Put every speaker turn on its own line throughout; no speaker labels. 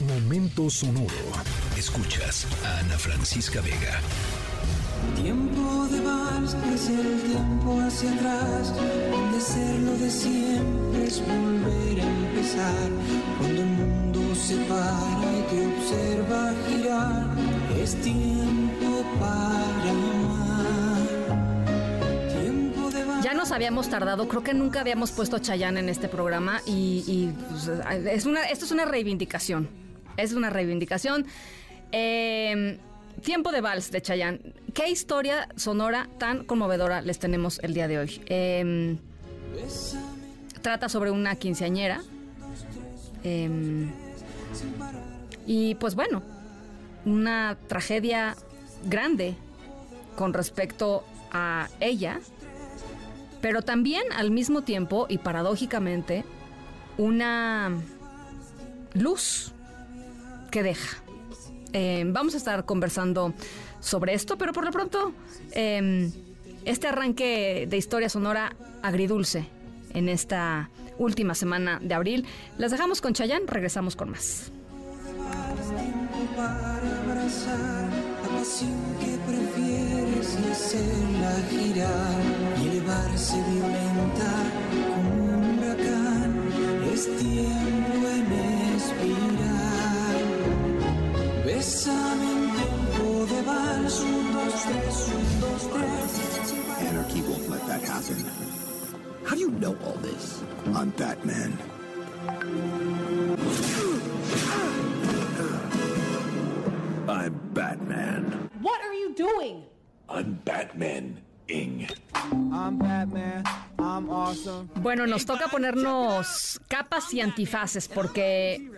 Momento sonoro. Escuchas a Ana Francisca Vega.
Tiempo de vals es el tiempo hacia atrás, donde ser lo de siempre es volver a empezar. Cuando el mundo se para y te observa girar, es tiempo para amar. Tiempo de vals.
Ya nos habíamos tardado, creo que nunca habíamos puesto a Chayanne en este programa y, y, pues, es una, esto es una reivindicación. Es una reivindicación. Eh, tiempo de vals de Chayanne. ¿Qué historia sonora tan conmovedora les tenemos el día de hoy? Eh, trata sobre una quinceañera. eh, y pues bueno, una tragedia grande con respecto a ella, pero también al mismo tiempo y paradójicamente una luz que deja. Eh, vamos a estar conversando sobre esto, pero por lo pronto eh, este arranque de historia sonora agridulce en esta última semana de abril. Las dejamos con Chayanne, regresamos con más.
para abrazar la pasión que prefieres como un huracán. Es tiempo
that happen. How do you know all this? I'm Batman. I'm Batman.
What are you doing?
I'm Batman Ing.
I'm Batman.
Bueno, nos toca ponernos capas y antifaces porque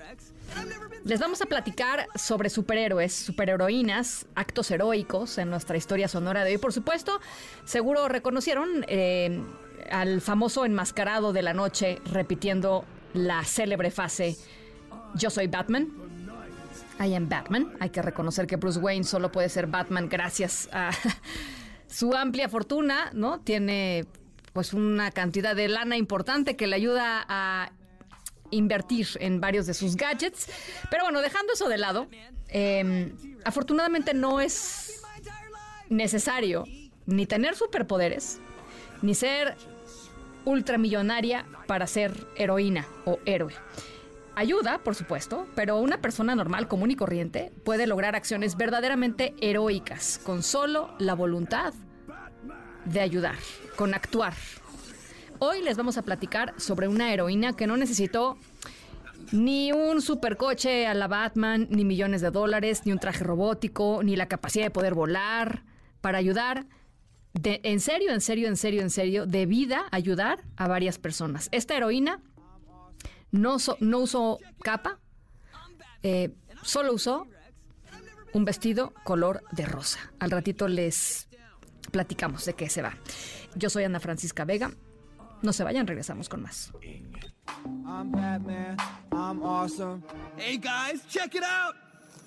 les vamos a platicar sobre superhéroes, superheroínas, actos heroicos en nuestra historia sonora de hoy. Por supuesto, seguro reconocieron eh, al famoso enmascarado de la noche repitiendo la célebre frase Yo soy Batman. I am Batman. Hay que reconocer que Bruce Wayne solo puede ser Batman gracias a su amplia fortuna, ¿no? Tiene pues una cantidad de lana importante que le ayuda a invertir en varios de sus gadgets. Pero bueno, dejando eso de lado, eh, afortunadamente no es necesario ni tener superpoderes, ni ser ultramillonaria para ser heroína o héroe. Ayuda, por supuesto, pero una persona normal, común y corriente puede lograr acciones verdaderamente heroicas con solo la voluntad de ayudar, con actuar. Hoy les vamos a platicar sobre una heroína que no necesitó ni un supercoche a la Batman, ni millones de dólares, ni un traje robótico, ni la capacidad de poder volar para ayudar. En serio, en serio, en serio, en serio, de vida ayudar a varias personas. Esta heroína no, no usó capa, eh, solo usó un vestido color de rosa. Al ratito les platicamos de qué se va. Yo soy Ana Francisca Vega. No se vayan, regresamos con más.
I'm Batman. I'm awesome.
Hey guys, check it out!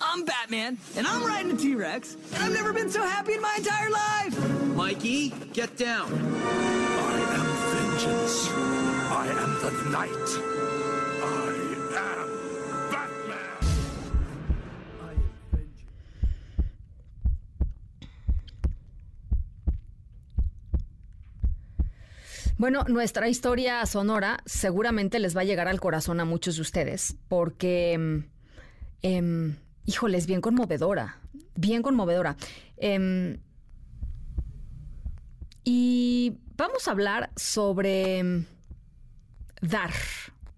I'm Batman, and I'm riding a T Rex, and I've never been so happy in my entire life! Mikey, get down.
I am vengeance. I am the night. I am
Bueno, nuestra historia sonora seguramente les va a llegar al corazón a muchos de ustedes, porque, em, híjole, es bien conmovedora, bien conmovedora. Em, y vamos a hablar sobre dar,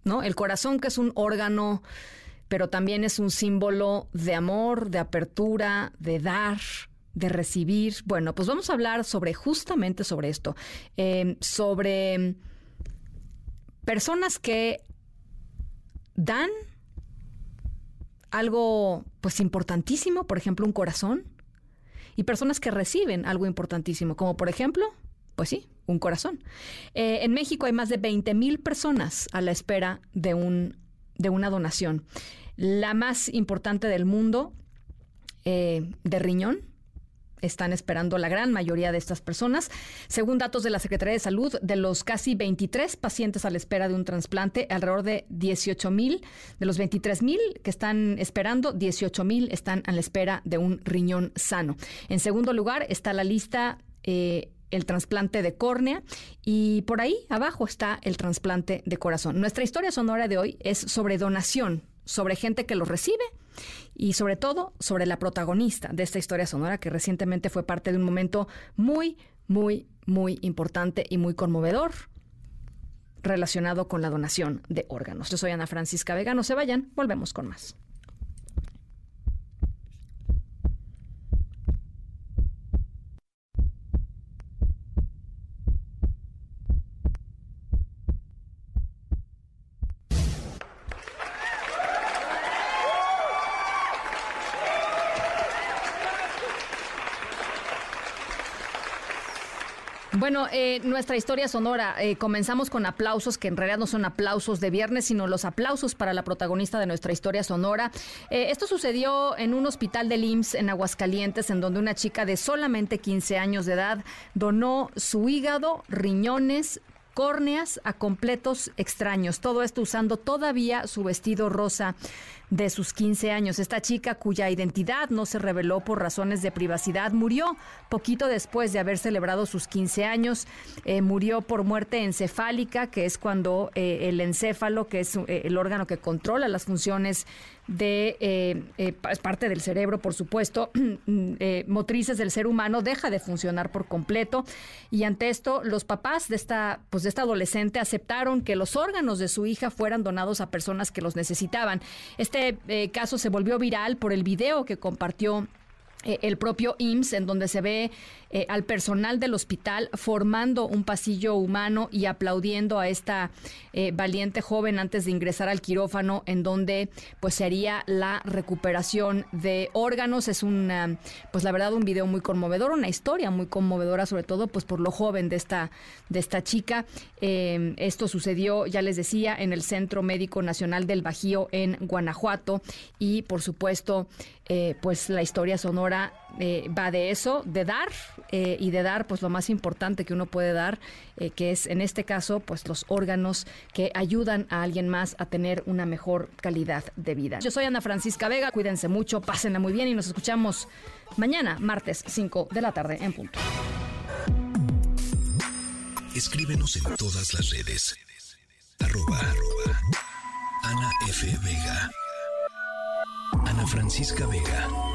¿no? El corazón que es un órgano, pero también es un símbolo de amor, de apertura, de dar, de recibir. Bueno, pues vamos a hablar sobre justamente sobre esto, eh, sobre personas que dan algo pues importantísimo, por ejemplo, un corazón, y personas que reciben algo importantísimo, como por ejemplo, pues sí, un corazón. Eh, en México hay más de 20 mil personas a la espera de, un, de una donación. La más importante del mundo eh, de riñón están esperando la gran mayoría de estas personas. Según datos de la Secretaría de Salud, de los casi 23 pacientes a la espera de un trasplante, alrededor de 18 mil, de los 23 mil que están esperando, 18 mil están a la espera de un riñón sano. En segundo lugar está la lista eh, el trasplante de córnea y por ahí abajo está el trasplante de corazón. Nuestra historia sonora de hoy es sobre donación, sobre gente que lo recibe y sobre todo sobre la protagonista de esta historia sonora que recientemente fue parte de un momento muy, muy, muy importante y muy conmovedor relacionado con la donación de órganos. Yo soy Ana Francisca Vega, no se vayan, volvemos con más. Bueno, eh, nuestra historia sonora, eh, comenzamos con aplausos que en realidad no son aplausos de viernes, sino los aplausos para la protagonista de nuestra historia sonora. Eh, esto sucedió en un hospital del IMSS en Aguascalientes, en donde una chica de solamente 15 años de edad donó su hígado, riñones, córneas a completos extraños. Todo esto usando todavía su vestido rosa de sus 15 años. Esta chica, cuya identidad no se reveló por razones de privacidad, murió poquito después de haber celebrado sus 15 años. Eh, murió por muerte encefálica, que es cuando eh, el encéfalo, que es eh, el órgano que controla las funciones de es parte del cerebro, por supuesto, motrices del ser humano, deja de funcionar por completo. Y ante esto, los papás de esta, pues de esta adolescente aceptaron que los órganos de su hija fueran donados a personas que los necesitaban. Este eh, caso se volvió viral por el video que compartió eh, el propio IMSS, en donde se ve eh, al personal del hospital formando un pasillo humano y aplaudiendo a esta eh, valiente joven antes de ingresar al quirófano, en donde pues sería la recuperación de órganos. Es una, pues la verdad, un video muy conmovedor, una historia muy conmovedora, sobre todo pues por lo joven de esta, de esta chica. esto sucedió, ya les decía, en el Centro Médico Nacional del Bajío en Guanajuato y por supuesto, pues la historia sonora eh, va de eso, de dar eh, y de dar pues lo más importante que uno puede dar, eh, que es en este caso pues los órganos que ayudan a alguien más a tener una mejor calidad de vida. Yo soy Ana Francisca Vega, cuídense mucho, pásenla muy bien y nos escuchamos mañana, martes 5 de la tarde en punto.
Escríbenos en todas las redes. Arroba, Ana F. Vega. Ana Francisca Vega